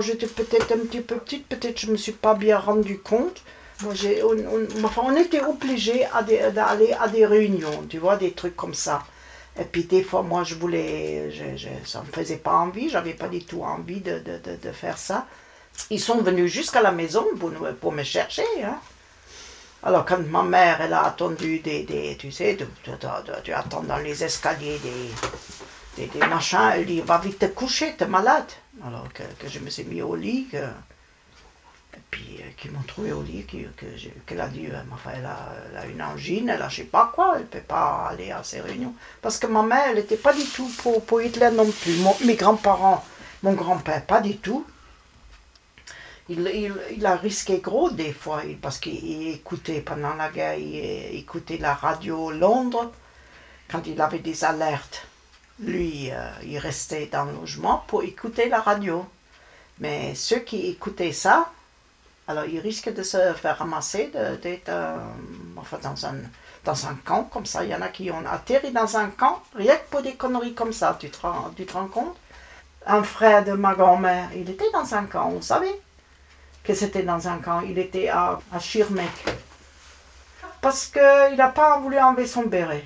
J'étais peut-être un petit peu petite, peut-être je ne me suis pas bien rendu compte. Moi, on, enfin, on était obligés d'aller à des réunions, tu vois, des trucs comme ça. Et puis des fois, moi, je voulais, je, ça me faisait pas envie, j'avais pas du tout envie de, de, de, faire ça. Ils sont venus jusqu'à la maison pour, pour me chercher. Hein. Alors quand ma mère, elle a attendu des, des tu sais, tu attends dans les escaliers des, des, des machins, elle dit, va vite te coucher, t'es malade. Alors que, je me suis mis au lit, et puis euh, qu'ils m'ont trouvé au lit, que, que qu'elle a dit, euh, enfin, elle, a, une angine, elle a je sais pas quoi, elle ne peut pas aller à ces réunions. Parce que ma mère, elle n'était pas du tout pour, pour Hitler non plus. Mes grands-parents, mon grand-père, pas du tout. Il, il, il a risqué gros des fois, parce qu'il écoutait pendant la guerre, il écoutait la radio Londres, quand il avait des alertes. Lui, euh, il restait dans le logement pour écouter la radio. Mais ceux qui écoutaient ça, alors ils risquent de se faire ramasser, d'être euh, enfin, dans, un, dans un camp comme ça. Il y en a qui ont atterri dans un camp, rien que pour des conneries comme ça, tu te rends, compte? Un frère de ma grand-mère, il était dans un camp, on savait que c'était dans un camp. Il était à, à. Parce qu'il n'a pas voulu enlever son béret.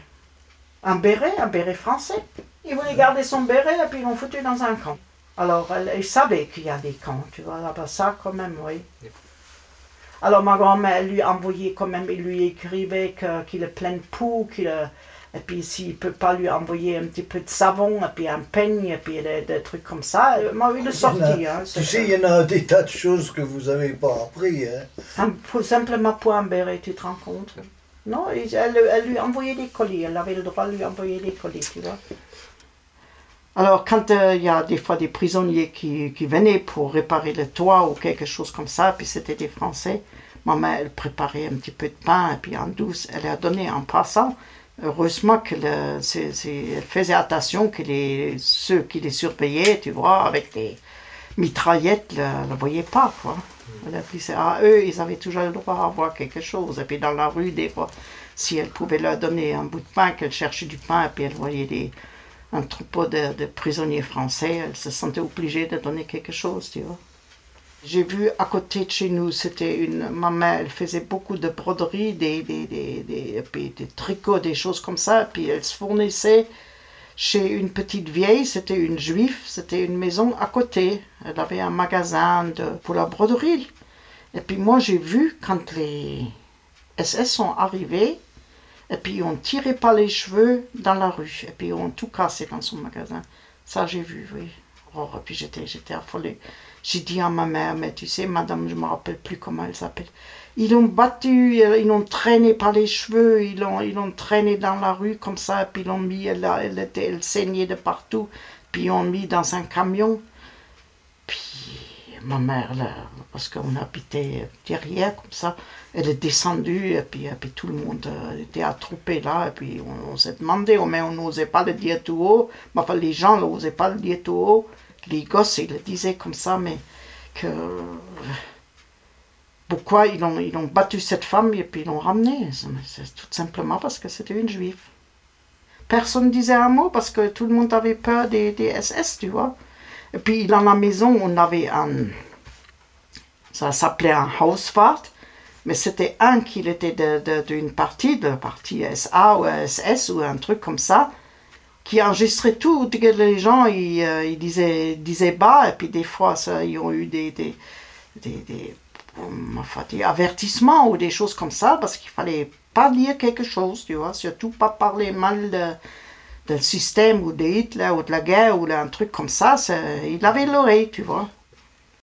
Un béret, un béret français. Il voulait garder son béret et puis ils l'ont foutu dans un camp. Alors, elle, elle savait qu'il y a des camps, tu vois, là-bas, ça quand même, oui. Alors, ma grand-mère, elle lui envoyait quand même, il lui écrivait que- qu'il est plein de poux, qu'il a- et puis s'il ne peut pas lui envoyer un petit peu de savon, et puis un peigne, et puis des, des trucs comme ça, euh, moi, il est sorti. Hein, Tu sais, il y en a des tas de choses que vous n'avez pas appris. Hein. un- pour- simplement pour un béret, tu te rends compte? Non, il- elle, elle lui envoyait des colis, elle avait le droit de lui envoyer des colis, tu vois. Alors, quand euh, il y a des fois des prisonniers qui, qui venaient pour réparer le toit ou quelque chose comme ça, puis c'était des Français, ma mère, elle préparait un petit peu de pain, et puis en douce, elle a donné en passant. Heureusement qu'elle faisait attention que les, ceux qui les surveillaient, tu vois, avec des mitraillettes, ne le voyaient pas, quoi. Elle a dit, c'est à eux, ils avaient toujours le droit à avoir quelque chose. Et puis dans la rue, des fois, si elle pouvait leur donner un bout de pain, qu'elle cherchait du pain, et puis elle voyait des, un troupeau de, prisonniers français, elle se sentait obligée de donner quelque chose, tu vois. J'ai vu à côté de chez nous, c'était une. Ma mère, elle faisait beaucoup de broderies, des, des, des, des, tricots, des choses comme ça. Puis elle se fournissait chez une petite vieille, c'était une juive, c'était une maison à côté. Elle avait un magasin pour la broderie. Et puis moi, j'ai vu quand les SS sont arrivés, et puis ont tiré par les cheveux dans la rue, et puis ont tout cassé dans son magasin. Ça, j'ai vu, oui. Oh, et puis j'étais, j'étais affolée. J'ai dit à ma mère, mais tu sais, madame, je me rappelle plus comment elle s'appelle. Ils l'ont battu, ils l'ont traîné par les cheveux, ils l'ont, ils l'ont traîné dans la rue comme ça, puis ils l'ont mis, elle, elle, était, elle saignait de partout, puis ils l'ont mis dans un camion. Puis ma mère, là, parce qu'on habitait derrière comme ça, elle est descendue, et puis, et puis tout le monde euh, était attroupé là, et puis on, s'est demandé, mais on n'osait pas le dire tout haut, enfin les gens n'osaient pas le dire tout haut, les gosses, ils le disaient comme ça, mais que pourquoi ils ont, ils ont battu cette femme et puis ils l'ont ramenée? C'est tout simplement parce que c'était une juive. Personne ne disait un mot parce que tout le monde avait peur des, des SS, tu vois. Et puis dans la maison, on avait un. Ça s'appelait un Hauswart, mais c'était un qui était d'une partie, de la partie SA ou SS ou un truc comme ça, qui enregistrait tout. que Les gens, ils, euh, ils disaient, disaient bas, et puis des fois, ils ont eu des, des, des, avertissements ou des choses comme ça, parce qu'il fallait pas dire quelque chose, tu vois, surtout pas parler mal de le système ou de Hitler ou de la guerre ou d'un truc comme ça. Il avait l'oreille, tu vois.